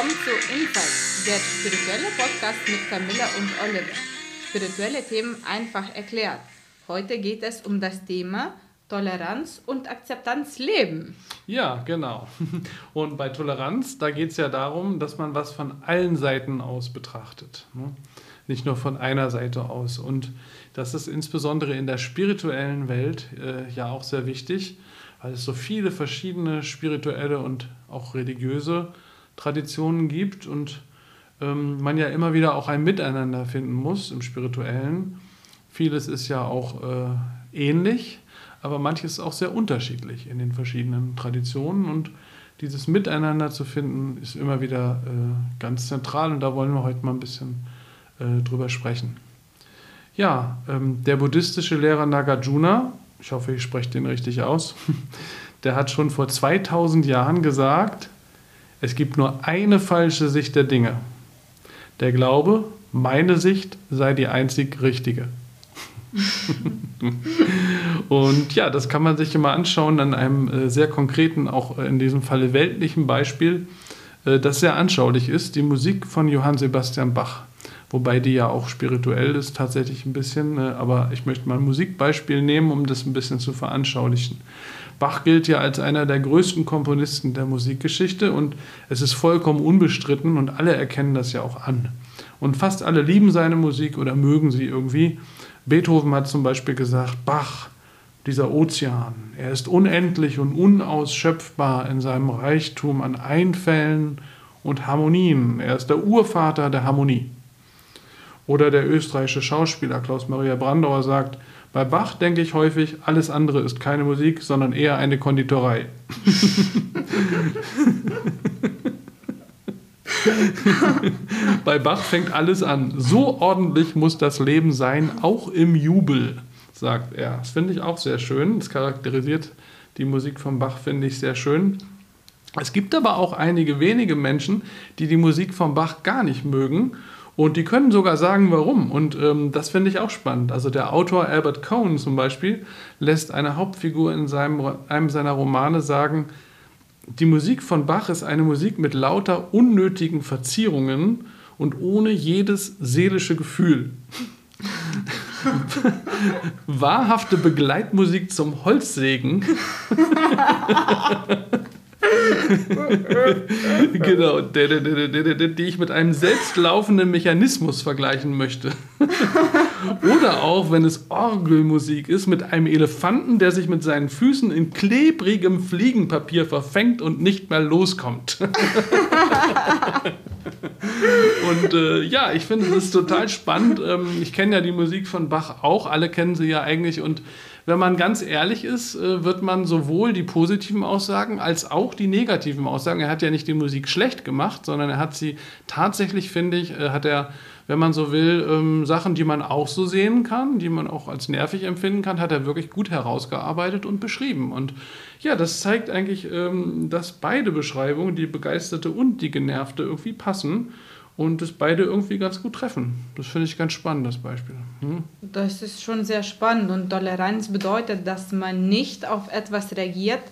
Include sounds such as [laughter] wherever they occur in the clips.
willkommen zu Insight, der spirituelle Podcast mit Camilla und Oliver. Spirituelle Themen einfach erklärt. Heute geht es um das Thema Toleranz und Akzeptanz leben. Ja, genau. [laughs] Und bei Toleranz, da geht es ja darum, dass man was von allen Seiten aus betrachtet. Ne? Nicht nur von einer Seite aus. Und das ist insbesondere in der spirituellen Welt äh, ja auch sehr wichtig, weil es so viele verschiedene spirituelle und auch religiöse Traditionen gibt und ähm, man ja immer wieder auch ein Miteinander finden muss im spirituellen. Vieles ist ja auch äh, ähnlich, aber manches ist auch sehr unterschiedlich in den verschiedenen Traditionen und dieses Miteinander zu finden ist immer wieder äh, ganz zentral und da wollen wir heute mal ein bisschen äh, drüber sprechen. Ja, ähm, der buddhistische Lehrer Nagarjuna, ich hoffe, ich spreche den richtig aus, [laughs] der hat schon vor 2000 Jahren gesagt, es gibt nur eine falsche Sicht der Dinge. Der Glaube, meine Sicht sei die einzig richtige. [laughs] und ja, das kann man sich immer anschauen an einem äh, sehr konkreten, auch in diesem Falle weltlichen Beispiel, äh, das sehr anschaulich ist, die Musik von Johann Sebastian Bach. Wobei die ja auch spirituell ist, tatsächlich ein bisschen, äh, aber ich möchte mal ein Musikbeispiel nehmen, um das ein bisschen zu veranschaulichen. Bach gilt ja als einer der größten Komponisten der Musikgeschichte und es ist vollkommen unbestritten und alle erkennen das ja auch an. Und fast alle lieben seine Musik oder mögen sie irgendwie. Beethoven hat zum Beispiel gesagt, Bach, dieser Ozean, er ist unendlich und unausschöpfbar in seinem Reichtum an Einfällen und Harmonien. Er ist der Urvater der Harmonie. Oder der österreichische Schauspieler Klaus Maria Brandauer sagt, bei Bach denke ich häufig, alles andere ist keine Musik, sondern eher eine Konditorei. [laughs] Bei Bach fängt alles an. So ordentlich muss das Leben sein, auch im Jubel, sagt er. Das finde ich auch sehr schön. Das charakterisiert die Musik von Bach, finde ich sehr schön. Es gibt aber auch einige wenige Menschen, die die Musik von Bach gar nicht mögen und die können sogar sagen, warum. Und ähm, das finde ich auch spannend. Also der Autor Albert Cohen zum Beispiel lässt eine Hauptfigur in seinem, einem seiner Romane sagen, die Musik von Bach ist eine Musik mit lauter unnötigen Verzierungen und ohne jedes seelische Gefühl. [laughs] Wahrhafte Begleitmusik zum Holzsägen. [laughs] [laughs] genau, die ich mit einem selbstlaufenden Mechanismus vergleichen möchte. [laughs] Oder auch, wenn es Orgelmusik ist, mit einem Elefanten, der sich mit seinen Füßen in klebrigem Fliegenpapier verfängt und nicht mehr loskommt. [laughs] und äh, ja, ich finde es total spannend. Ähm, ich kenne ja die Musik von Bach auch, alle kennen sie ja eigentlich und wenn man ganz ehrlich ist, äh, wird man sowohl die positiven Aussagen als auch die negativen Aussagen. Er hat ja nicht die Musik schlecht gemacht, sondern er hat sie tatsächlich, finde ich, äh, hat er, wenn man so will, ähm, Sachen, die man auch so sehen kann, die man auch als nervig empfinden kann, hat er wirklich gut herausgearbeitet und beschrieben. Und ja, das zeigt eigentlich, ähm, dass beide Beschreibungen, die begeisterte und die genervte, irgendwie passen und es beide irgendwie ganz gut treffen. Das finde ich ganz spannend, das Beispiel. Hm? Das ist schon sehr spannend und Toleranz bedeutet, dass man nicht auf etwas reagiert,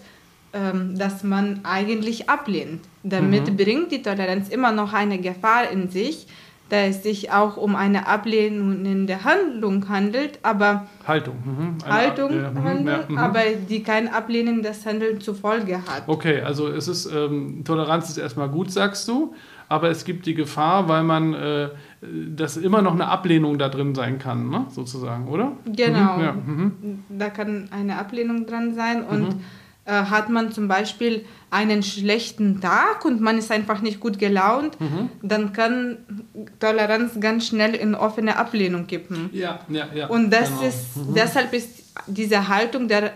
ähm, das man eigentlich ablehnt. Damit mhm. bringt die Toleranz immer noch eine Gefahr in sich, da es sich auch um eine ablehnende Handlung handelt, aber Haltung, mhm. Haltung ja, mhm, handelt, ja, mhm. aber die kein ablehnendes Handeln zur Folge hat. Okay, also es ist ähm, Toleranz ist erstmal gut, sagst du, aber es gibt die Gefahr, weil man, äh, dass immer noch eine Ablehnung da drin sein kann, ne? sozusagen, oder? Genau, mhm, ja. mhm. da kann eine Ablehnung dran sein und mhm. äh, hat man zum Beispiel einen schlechten Tag und man ist einfach nicht gut gelaunt, mhm. dann kann Toleranz ganz schnell in offene Ablehnung kippen. Ja, ja, ja. Und das genau. ist, mhm. deshalb ist diese Haltung der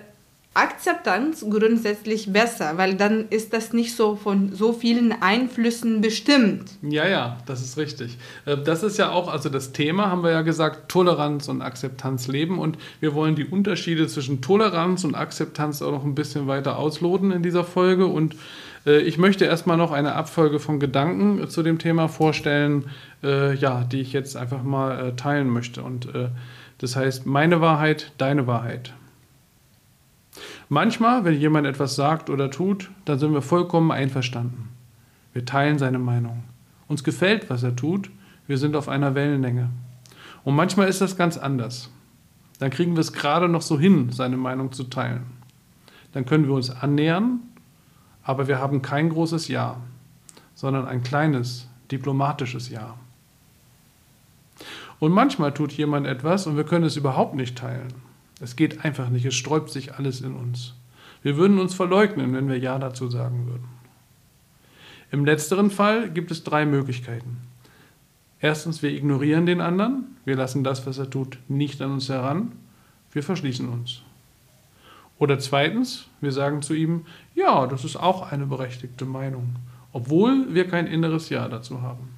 Akzeptanz grundsätzlich besser, weil dann ist das nicht so von so vielen Einflüssen bestimmt. Ja, ja, das ist richtig. Äh, das ist ja auch, also das Thema haben wir ja gesagt, Toleranz und Akzeptanz leben und wir wollen die Unterschiede zwischen Toleranz und Akzeptanz auch noch ein bisschen weiter ausloten in dieser Folge und äh, ich möchte erstmal noch eine Abfolge von Gedanken zu dem Thema vorstellen, äh, ja, die ich jetzt einfach mal teilen möchte und das heißt, meine Wahrheit, deine Wahrheit. Manchmal, wenn jemand etwas sagt oder tut, dann sind wir vollkommen einverstanden. Wir teilen seine Meinung. Uns gefällt, was er tut. Wir sind auf einer Wellenlänge. Und manchmal ist das ganz anders. Dann kriegen wir es gerade noch so hin, seine Meinung zu teilen. Dann können wir uns annähern, aber wir haben kein großes Ja, sondern ein kleines, diplomatisches Ja. Und manchmal tut jemand etwas und wir können es überhaupt nicht teilen. Es geht einfach nicht, es sträubt sich alles in uns. Wir würden uns verleugnen, wenn wir Ja dazu sagen würden. Im letzteren Fall gibt es drei Möglichkeiten. Erstens, wir ignorieren den anderen, wir lassen das, was er tut, nicht an uns heran, wir verschließen uns. Oder zweitens, wir sagen zu ihm, ja, das ist auch eine berechtigte Meinung, obwohl wir kein inneres Ja dazu haben.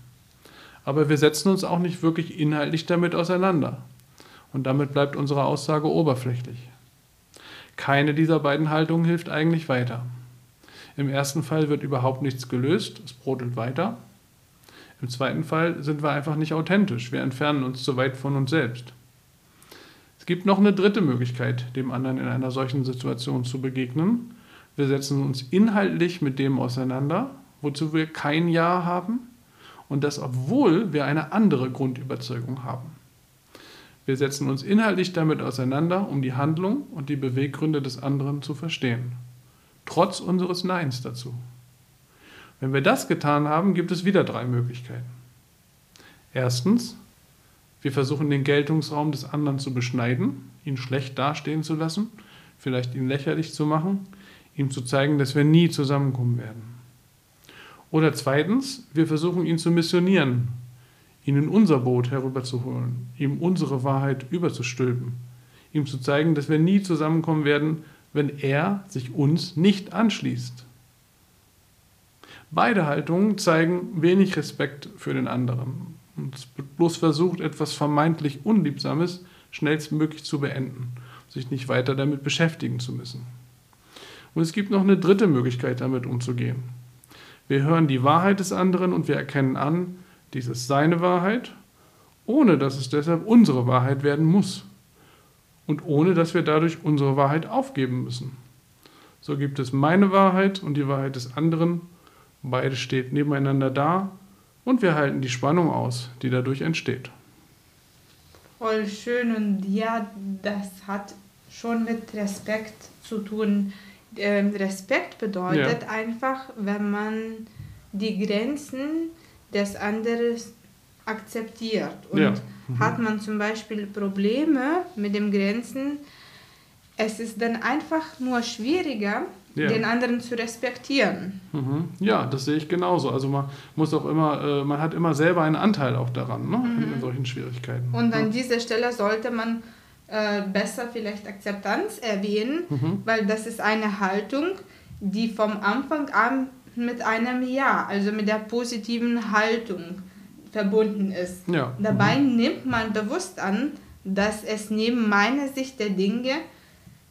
Aber wir setzen uns auch nicht wirklich inhaltlich damit auseinander. Und damit bleibt unsere Aussage oberflächlich. Keine dieser beiden Haltungen hilft eigentlich weiter. Im ersten Fall wird überhaupt nichts gelöst, es brodelt weiter. Im zweiten Fall sind wir einfach nicht authentisch. Wir entfernen uns zu weit von uns selbst. Es gibt noch eine dritte Möglichkeit, dem anderen in einer solchen Situation zu begegnen. Wir setzen uns inhaltlich mit dem auseinander, wozu wir kein Ja haben und das obwohl wir eine andere Grundüberzeugung haben. Wir setzen uns inhaltlich damit auseinander, um die Handlung und die Beweggründe des anderen zu verstehen, trotz unseres Neins dazu. Wenn wir das getan haben, gibt es wieder drei Möglichkeiten. Erstens, wir versuchen den Geltungsraum des anderen zu beschneiden, ihn schlecht dastehen zu lassen, vielleicht ihn lächerlich zu machen, ihm zu zeigen, dass wir nie zusammenkommen werden. Oder zweitens, wir versuchen ihn zu missionieren, ihn in unser Boot herüberzuholen, ihm unsere Wahrheit überzustülpen, ihm zu zeigen, dass wir nie zusammenkommen werden, wenn er sich uns nicht anschließt. Beide Haltungen zeigen wenig Respekt für den anderen. Und bloß versucht, etwas vermeintlich Unliebsames schnellstmöglich zu beenden, sich nicht weiter damit beschäftigen zu müssen. Und es gibt noch eine dritte Möglichkeit, damit umzugehen. Wir hören die Wahrheit des anderen und wir erkennen an, dies ist seine Wahrheit, ohne dass es deshalb unsere Wahrheit werden muss. Und ohne dass wir dadurch unsere Wahrheit aufgeben müssen. So gibt es meine Wahrheit und die Wahrheit des anderen Beide steht nebeneinander da und wir halten die Spannung aus, die dadurch entsteht. Voll schön und ja, das hat schon mit Respekt zu tun. Ähm, Respekt bedeutet ja. einfach, wenn man die Grenzen des anderen akzeptiert. Und ja. mhm. hat man zum Beispiel Probleme mit den Grenzen, es ist dann einfach nur schwieriger, ja. den anderen zu respektieren. Mhm. Ja, das sehe ich genauso. Also man muss auch immer, äh, man hat immer selber einen Anteil auch daran, ne? Mhm. in solchen Schwierigkeiten. Und an ja. dieser Stelle sollte man äh, besser vielleicht Akzeptanz erwähnen, mhm. weil das ist eine Haltung, die vom Anfang an mit einem Ja, also mit der positiven Haltung verbunden ist. Ja. Dabei mhm. nimmt man bewusst an, dass es neben meiner Sicht der Dinge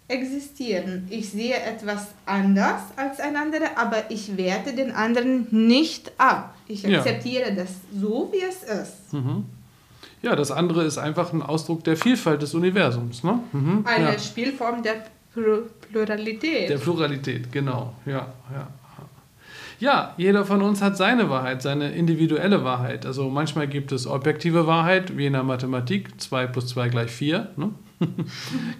existieren. Ich sehe etwas anders als ein anderer, aber ich werte den anderen nicht ab. Ich akzeptiere ja. das so, wie es ist. Mhm. Ja, das andere ist einfach ein Ausdruck der Vielfalt des Universums. Ne? Mhm. Eine ja. Spielform der Pluralität. Der Pluralität, genau. Ja, ja. Ja, jeder von uns hat seine Wahrheit, seine individuelle Wahrheit. Also manchmal gibt es objektive Wahrheit, wie in der Mathematik, 2 plus 2 gleich 4. Ne? [laughs]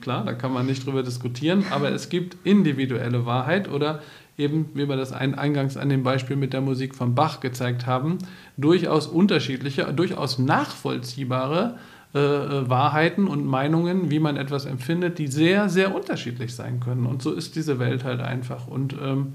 Klar, da kann man nicht drüber diskutieren, aber es gibt individuelle Wahrheit oder eben, wie wir das eingangs an dem Beispiel mit der Musik von Bach gezeigt haben, durchaus unterschiedliche, durchaus nachvollziehbare äh, äh, Wahrheiten und Meinungen, wie man etwas empfindet, die sehr, sehr unterschiedlich sein können. Und so ist diese Welt halt einfach. Und ähm,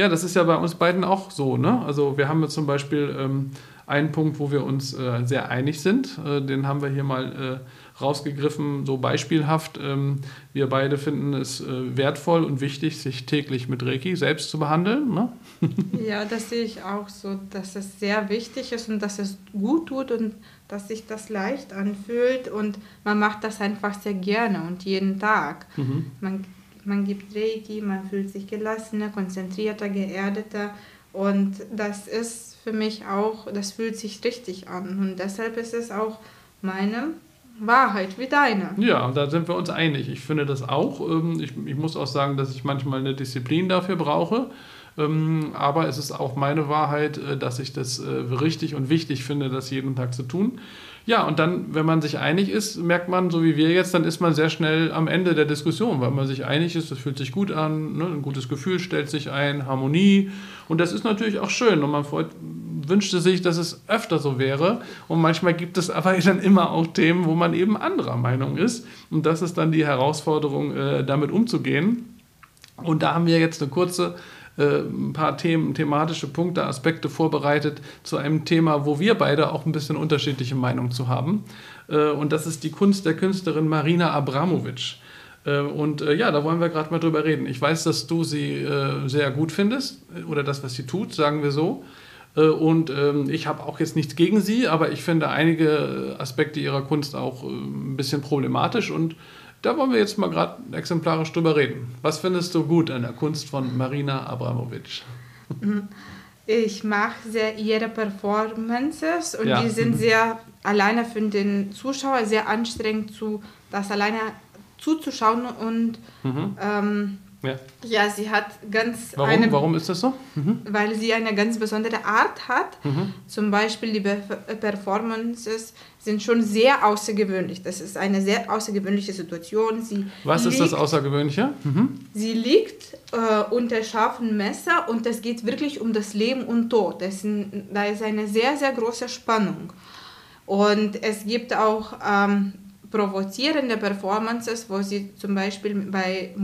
ja, das ist ja bei uns beiden auch so. Ne? Also wir haben jetzt zum Beispiel ähm, einen Punkt, wo wir uns äh, sehr einig sind. Äh, den haben wir hier mal äh, rausgegriffen, so beispielhaft. Ähm, wir beide finden es äh, wertvoll und wichtig, sich täglich mit Reiki selbst zu behandeln. Ne? [laughs] ja, das sehe ich auch so, dass es sehr wichtig ist und dass es gut tut und dass sich das leicht anfühlt und man macht das einfach sehr gerne und jeden Tag. Mhm. Man, man gibt Reiki, man fühlt sich gelassener, konzentrierter, geerdeter und das ist für mich auch, das fühlt sich richtig an und deshalb ist es auch meine Wahrheit wie deine. Ja, da sind wir uns einig. Ich finde das auch. Ähm, ich, ich muss auch sagen, dass ich manchmal eine Disziplin dafür brauche. Ähm, aber es ist auch meine Wahrheit, äh, dass ich das äh, richtig und wichtig finde, das jeden Tag zu tun. Ja, und dann, wenn man sich einig ist, merkt man, so wie wir jetzt, dann ist man sehr schnell am Ende der Diskussion, weil man sich einig ist, das fühlt sich gut an, ne? ein gutes Gefühl stellt sich ein, Harmonie. Und das ist natürlich auch schön und man freut, wünschte sich, dass es öfter so wäre. Und manchmal gibt es aber [laughs] dann immer auch Themen, wo man eben anderer Meinung ist. Und das ist dann die Herausforderung, äh, damit umzugehen. Und da haben wir jetzt eine kurze ein paar Themen, thematische Punkte, Aspekte vorbereitet zu einem Thema, wo wir beide auch ein bisschen unterschiedliche Meinungen zu haben. Äh, und das ist die Kunst der Künstlerin Marina Abramovic. Äh, und ja, da wollen wir gerade mal drüber reden. Ich weiß, dass du sie sehr gut findest oder das, was sie tut, sagen wir so. Und ähm, ich habe auch jetzt nichts gegen sie, aber ich finde einige Aspekte ihrer Kunst auch ein bisschen problematisch und da wollen wir jetzt mal gerade exemplarisch drüber reden. Was findest du gut an der Kunst von Marina Abramovic? Ich mag sehr ihre Performances und ja. die sind sehr alleine für den Zuschauer sehr anstrengend, zu, das alleine zuzuschauen und mhm. ähm, ja. ja, sie hat ganz. Warum, eine, Warum ist das so? Mhm. Weil sie eine ganz besondere Art hat. Mhm. Zum Beispiel die Performances sind schon sehr außergewöhnlich. Das ist eine sehr außergewöhnliche Situation. Sie Was liegt, ist das Außergewöhnliche? Mhm. Sie liegt äh, unter scharfem Messer und es geht wirklich um das Leben und Tod. Das sind, da ist eine sehr, sehr große Spannung. Und es gibt auch ähm, provozierende Performances, wo sie zum Beispiel bei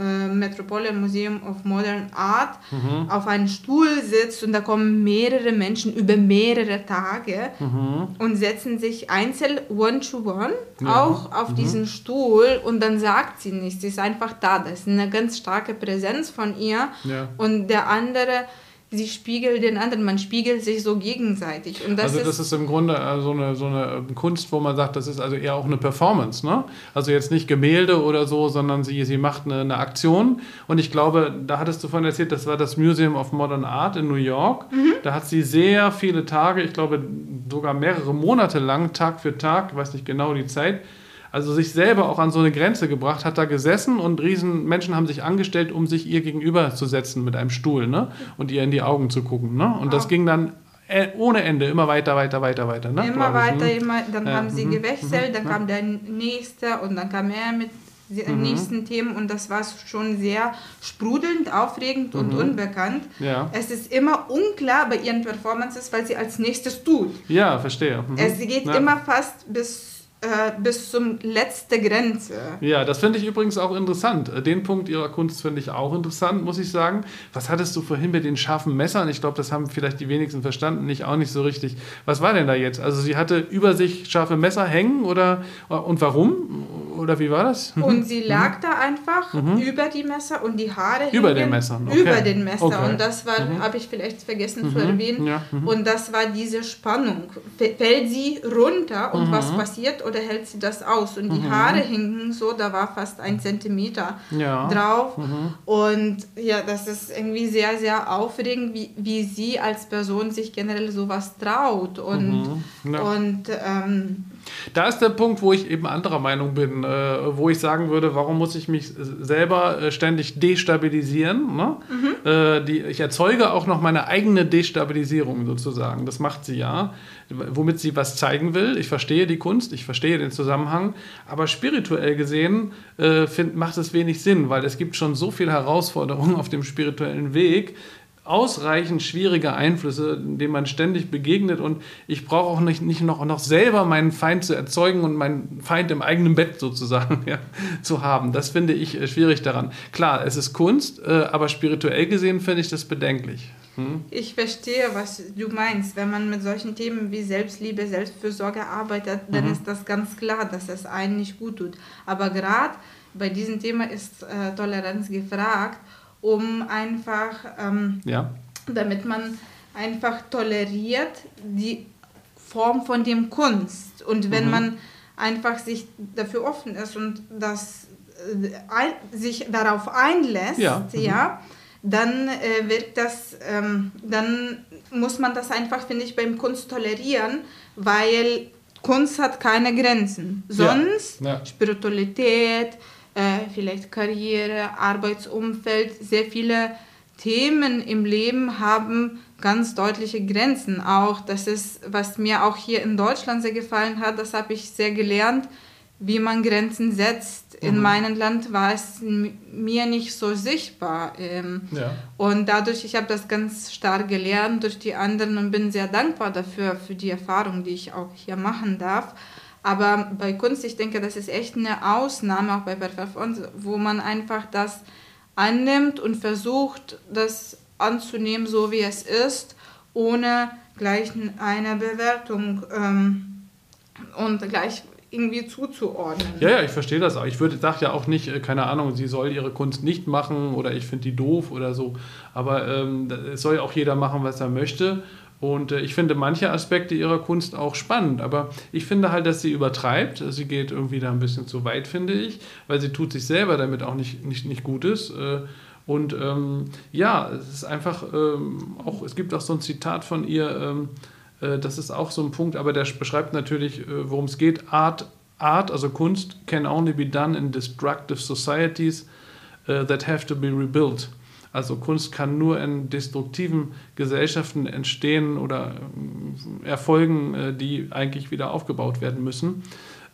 äh, Metropolitan Museum of Modern Art mhm. auf einem Stuhl sitzt und da kommen mehrere Menschen über mehrere Tage mhm. und setzen sich einzeln one-to-one ja. auch auf mhm. diesen Stuhl und dann sagt sie nichts, sie ist einfach da. Das ist eine ganz starke Präsenz von ihr ja. und der andere sie spiegelt den anderen, man spiegelt sich so gegenseitig. Und das also das ist, ist im Grunde äh, so eine, so eine Kunst, wo man sagt, das ist also eher auch eine Performance. Ne? Also jetzt nicht Gemälde oder so, sondern sie, sie macht eine, eine Aktion. Und ich glaube, da hattest du vorhin erzählt, das war das Museum of Modern Art in New York. Mhm. Da hat sie sehr viele Tage, ich glaube sogar mehrere Monate lang, Tag für Tag, ich weiß nicht genau die Zeit, also sich selber auch an so eine Grenze gebracht, hat da gesessen und riesen Menschen haben sich angestellt, um sich ihr gegenüber zu setzen mit einem Stuhl ne? und ihr in die Augen zu gucken. Ne? Und das ging dann äh, ohne Ende, immer weiter, weiter, weiter, weiter. Ne? Immer weiter, ich, immer, dann ja, haben sie mhm, gewechselt, dann mhm, kam der nächste und dann kam er mit den mhm. nächsten Themen und das war schon sehr sprudelnd, aufregend und unbekannt. Ja. Es ist immer unklar bei ihren Performances, weil sie als nächstes tut. Ja, verstehe. Es geht immer fast bis äh, bis zum letzte Grenze. Ja, das finde ich übrigens auch interessant. Äh, den Punkt ihrer Kunst finde ich auch interessant, muss ich sagen. Was hattest du vorhin mit den scharfen Messern? Ich glaube, das haben vielleicht die wenigsten verstanden, nicht auch nicht so richtig. Was war denn da jetzt? Also sie hatte über sich scharfe Messer hängen oder und warum? Oder wie war das? Mhm. Und sie lag mhm. da einfach mhm. über die Messer und die Haare über den Messern. Okay. Über den Messer. Okay. Und das war, mhm. habe ich vielleicht vergessen zu mhm. erwähnen. Ja. Mhm. Und das war diese Spannung. Fällt sie runter und was passiert? oder hält sie das aus? Und die. Haare hingen so, da war fast ein Zentimeter ja. drauf. Und ja, das ist irgendwie sehr, sehr aufregend, wie, wie sie als Person sich generell sowas traut. Und, ja. und ähm, da ist der Punkt, wo ich eben anderer Meinung bin, äh, wo ich sagen würde, warum muss ich mich selber äh, ständig destabilisieren? Ne? Mhm. Äh, die, ich erzeuge auch noch meine eigene Destabilisierung sozusagen. Das macht sie ja, womit sie was zeigen will. Ich verstehe die Kunst, ich verstehe den Zusammenhang, aber spirituell gesehen find, macht es wenig Sinn, weil es gibt schon so viele Herausforderungen auf dem spirituellen Weg, ausreichend schwierige Einflüsse, denen man ständig begegnet und ich brauche auch nicht, nicht noch, noch selber meinen Feind zu erzeugen und meinen Feind im eigenen Bett sozusagen [laughs] ja, zu haben. Das finde ich äh, schwierig daran. Klar, es ist Kunst, äh, aber spirituell gesehen finde ich das bedenklich. Hm? Ich verstehe, was du meinst. Wenn man mit solchen Themen wie Selbstliebe, Selbstfürsorge arbeitet, dann mhm. ist das ganz klar, dass es einen nicht gut tut. Aber gerade bei diesem Thema ist äh, Toleranz gefragt um einfach, ähm, ja. damit man einfach toleriert die Form von dem Kunst. Und wenn mhm. man einfach sich dafür offen ist und das äh, sich darauf einlässt, ja, ja mhm. dann äh, wird das, ähm, dann muss man das einfach, finde ich, beim Kunst tolerieren, weil Kunst hat keine Grenzen. Sonst ja, ja. Spiritualität, äh, vielleicht Karriere, Arbeitsumfeld, sehr viele Themen im Leben haben ganz deutliche Grenzen. Auch das ist, was mir auch hier in Deutschland sehr gefallen hat, das habe ich sehr gelernt, wie man Grenzen setzt. In mhm. meinem Land war es mir nicht so sichtbar. Ähm, ja. Und dadurch, ich habe das ganz stark gelernt durch die anderen und bin sehr dankbar dafür, für die Erfahrung, die ich auch hier machen darf. Aber bei Kunst, ich denke, das ist echt eine Ausnahme, auch bei Performance, wo man einfach das annimmt und versucht, das anzunehmen, so wie es ist, ohne gleich eine Bewertung ähm, und gleich irgendwie zuzuordnen. Ja, ja, ich verstehe das auch. Ich würde sage ja auch nicht, äh, keine Ahnung, sie soll ihre Kunst nicht machen oder ich finde die doof oder so. Aber ähm, es soll ja auch jeder machen, was er möchte. Und äh, ich finde manche Aspekte ihrer Kunst auch spannend, aber ich finde halt, dass sie übertreibt. Sie geht irgendwie da ein bisschen zu weit, finde ich, weil sie tut sich selber damit auch nicht, nicht, nicht Gutes. Äh, und ähm, ja, es ist einfach ähm, auch, es gibt auch so ein Zitat von ihr, ähm, äh, das ist auch so ein Punkt, aber der beschreibt natürlich, äh, worum es geht. Art, Art, also Kunst, can only be done in destructive societies uh, that have to be rebuilt. Also Kunst kann nur in destruktiven Gesellschaften entstehen oder äh, erfolgen, äh, die eigentlich wieder aufgebaut werden müssen.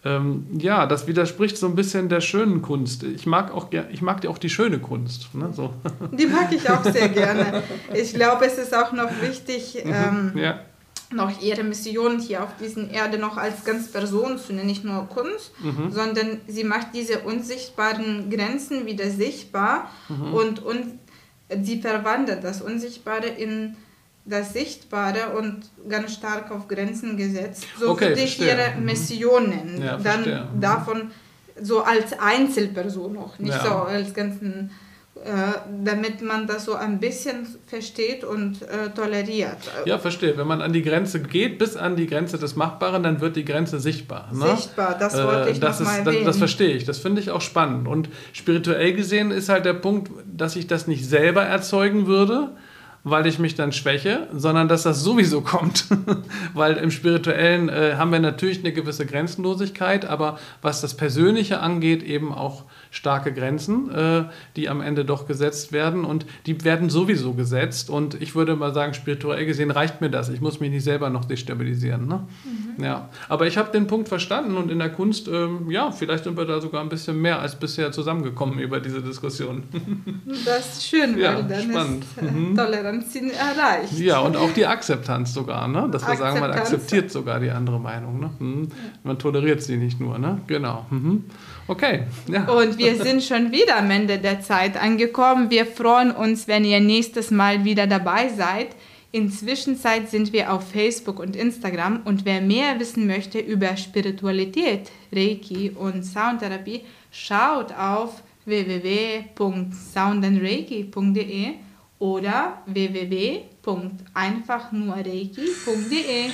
Ähm, ja, das widerspricht so ein bisschen der schönen Kunst. Ich mag auch, ich mag auch die schöne Kunst. Ne? So. Die mag ich auch sehr gerne. Ich glaube, es ist auch noch wichtig, mhm, ähm, ja. noch ihre Mission hier auf diesen Erde noch als ganz Person zu nennen, nicht nur Kunst, mhm. sondern sie macht diese unsichtbaren Grenzen wieder sichtbar mhm. und, und sie verwandelt das Unsichtbare in das Sichtbare und ganz stark auf Grenzen gesetzt. So okay, würde ich ihre mhm. Mission nennen. Ja, Dann verstehe. Mhm. davon so als Einzelperson noch, nicht ja. so als ganzen, damit man das so ein bisschen versteht und äh, toleriert. Ja, verstehe. Wenn man an die Grenze geht, bis an die Grenze des Machbaren, dann wird die Grenze sichtbar. Ne? Sichtbar, das wollte ich äh, das noch ist, mal erwähnen. Das, das verstehe ich, das finde ich auch spannend. Und spirituell gesehen ist halt der Punkt, dass ich das nicht selber erzeugen würde, weil ich mich dann schwäche, sondern dass das sowieso kommt. [laughs] weil im Spirituellen äh, haben wir natürlich eine gewisse Grenzenlosigkeit, aber was das Persönliche angeht, eben auch starke Grenzen, äh, die am Ende doch gesetzt werden und die werden sowieso gesetzt und ich würde mal sagen, spirituell gesehen reicht mir das. Ich muss mich nicht selber noch destabilisieren. Ne? Mhm. Ja. Aber ich habe den Punkt verstanden und in der Kunst, ähm, ja, vielleicht sind wir da sogar ein bisschen mehr als bisher zusammengekommen über diese Diskussion. Das ist schön, ja, weil dann spannend. ist äh, mhm. Toleranz erreicht. Ja, und auch die Akzeptanz sogar, ne? dass wir Akzeptanz. sagen, man akzeptiert sogar die andere Meinung. Ne? Mhm. Man toleriert sie nicht nur. Ne? Genau. Mhm. Okay. Ja. Und wir sind schon wieder am Ende der Zeit angekommen. Wir freuen uns, wenn ihr nächstes Mal wieder dabei seid. Inzwischen sind wir auf Facebook und Instagram und wer mehr wissen möchte über Spiritualität, Reiki und Soundtherapie, schaut auf www.soundandreiki.de oder www.einfachnurreiki.de.